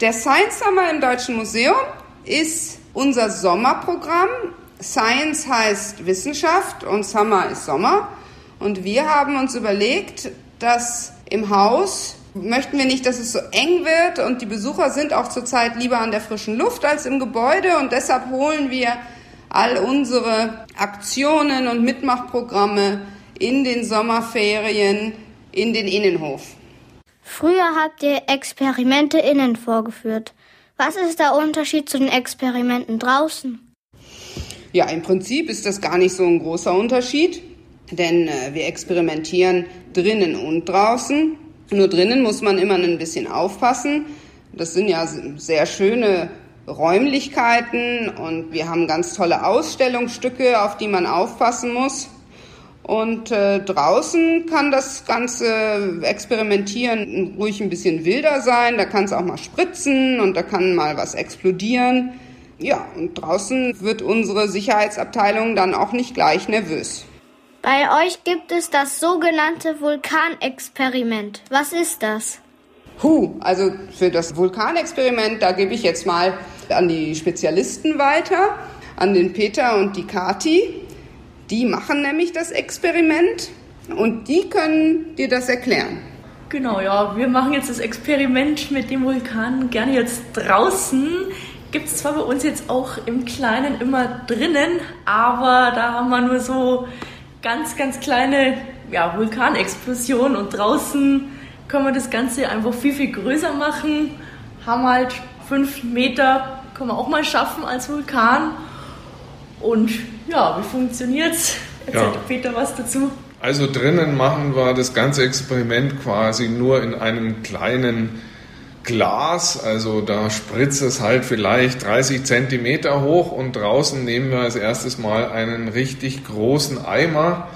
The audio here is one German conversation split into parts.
Der Science Summer im Deutschen Museum ist unser Sommerprogramm. Science heißt Wissenschaft und Summer ist Sommer. Und wir haben uns überlegt, dass im Haus möchten wir nicht, dass es so eng wird und die Besucher sind auch zurzeit lieber an der frischen Luft als im Gebäude und deshalb holen wir all unsere Aktionen und Mitmachprogramme in den Sommerferien in den Innenhof. Früher habt ihr Experimente innen vorgeführt. Was ist der Unterschied zu den Experimenten draußen? Ja, im Prinzip ist das gar nicht so ein großer Unterschied, denn äh, wir experimentieren drinnen und draußen. Nur drinnen muss man immer ein bisschen aufpassen. Das sind ja sehr schöne Räumlichkeiten und wir haben ganz tolle Ausstellungsstücke, auf die man aufpassen muss. Und äh, draußen kann das ganze Experimentieren ruhig ein bisschen wilder sein. Da kann es auch mal spritzen und da kann mal was explodieren. Ja, und draußen wird unsere Sicherheitsabteilung dann auch nicht gleich nervös. Bei euch gibt es das sogenannte Vulkanexperiment. Was ist das? Huh, also für das Vulkanexperiment, da gebe ich jetzt mal an die Spezialisten weiter, an den Peter und die Kati. Die machen nämlich das Experiment und die können dir das erklären. Genau, ja, wir machen jetzt das Experiment mit dem Vulkan gerne jetzt draußen. Gibt es zwar bei uns jetzt auch im Kleinen immer drinnen, aber da haben wir nur so ganz, ganz kleine ja, Vulkanexplosionen und draußen können wir das Ganze einfach viel, viel größer machen. Haben halt fünf Meter, können wir auch mal schaffen als Vulkan. Und ja, wie funktioniert's? Erzählt ja. Peter was dazu. Also drinnen machen wir das ganze Experiment quasi nur in einem kleinen Glas, also da spritzt es halt vielleicht 30 Zentimeter hoch und draußen nehmen wir als erstes mal einen richtig großen Eimer,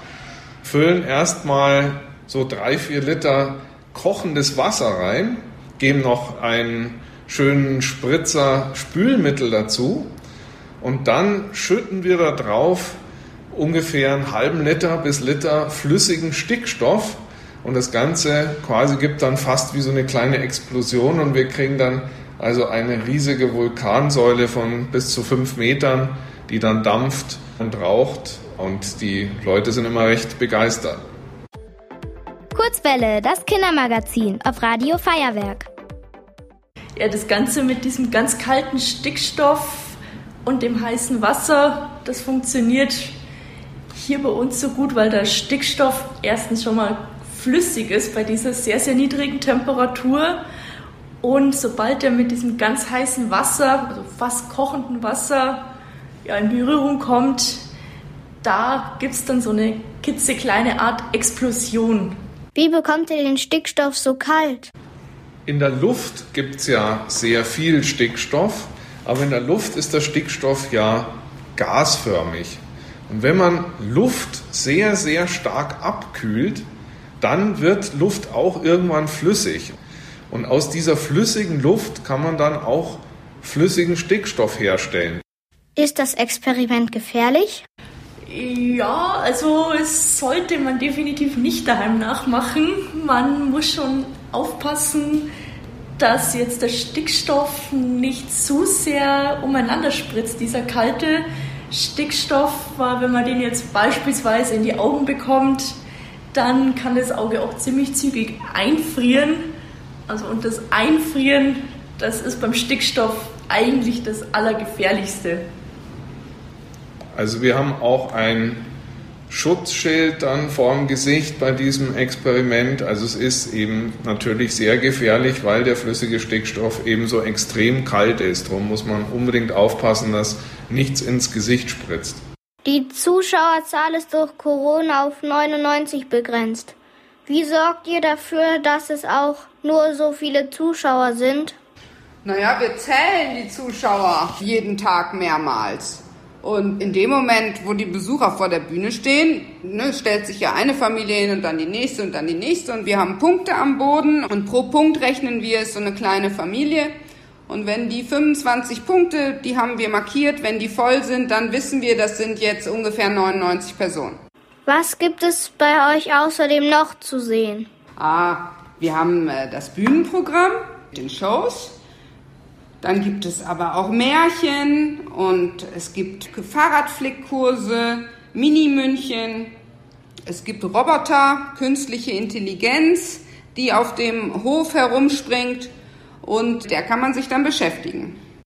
füllen erstmal so drei, vier Liter kochendes Wasser rein, geben noch einen schönen Spritzer Spülmittel dazu und dann schütten wir da drauf ungefähr einen halben Liter bis Liter flüssigen Stickstoff und das Ganze quasi gibt dann fast wie so eine kleine Explosion und wir kriegen dann also eine riesige Vulkansäule von bis zu fünf Metern, die dann dampft und raucht und die Leute sind immer recht begeistert. Kurzwelle, das Kindermagazin auf Radio Feuerwerk. Ja, das Ganze mit diesem ganz kalten Stickstoff und dem heißen Wasser, das funktioniert hier bei uns so gut, weil der Stickstoff erstens schon mal flüssig ist bei dieser sehr, sehr niedrigen Temperatur. Und sobald er mit diesem ganz heißen Wasser, also fast kochenden Wasser, ja, in Berührung kommt, da gibt es dann so eine klitzekleine Art Explosion. Wie bekommt ihr den Stickstoff so kalt? In der Luft gibt es ja sehr viel Stickstoff, aber in der Luft ist der Stickstoff ja gasförmig. Und wenn man Luft sehr, sehr stark abkühlt, dann wird Luft auch irgendwann flüssig. Und aus dieser flüssigen Luft kann man dann auch flüssigen Stickstoff herstellen. Ist das Experiment gefährlich? Ja, also es sollte man definitiv nicht daheim nachmachen. Man muss schon aufpassen, dass jetzt der Stickstoff nicht zu sehr umeinander spritzt. Dieser kalte Stickstoff, wenn man den jetzt beispielsweise in die Augen bekommt, dann kann das Auge auch ziemlich zügig einfrieren. Also und das Einfrieren, das ist beim Stickstoff eigentlich das Allergefährlichste. Also wir haben auch ein Schutzschild dann vorm Gesicht bei diesem Experiment. Also es ist eben natürlich sehr gefährlich, weil der flüssige Stickstoff eben so extrem kalt ist. Darum muss man unbedingt aufpassen, dass nichts ins Gesicht spritzt. Die Zuschauerzahl ist durch Corona auf 99 begrenzt. Wie sorgt ihr dafür, dass es auch nur so viele Zuschauer sind? Naja, wir zählen die Zuschauer jeden Tag mehrmals. Und in dem Moment, wo die Besucher vor der Bühne stehen, ne, stellt sich ja eine Familie hin und dann die nächste und dann die nächste. Und wir haben Punkte am Boden und pro Punkt rechnen wir es so eine kleine Familie. Und wenn die 25 Punkte, die haben wir markiert, wenn die voll sind, dann wissen wir, das sind jetzt ungefähr 99 Personen. Was gibt es bei euch außerdem noch zu sehen? Ah, wir haben äh, das Bühnenprogramm, den Shows. Dann gibt es aber auch Märchen und es gibt Fahrradflickkurse, Mini-München, es gibt Roboter, künstliche Intelligenz, die auf dem Hof herumspringt und der kann man sich dann beschäftigen.